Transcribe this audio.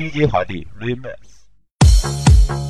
DJ 华的 Remix。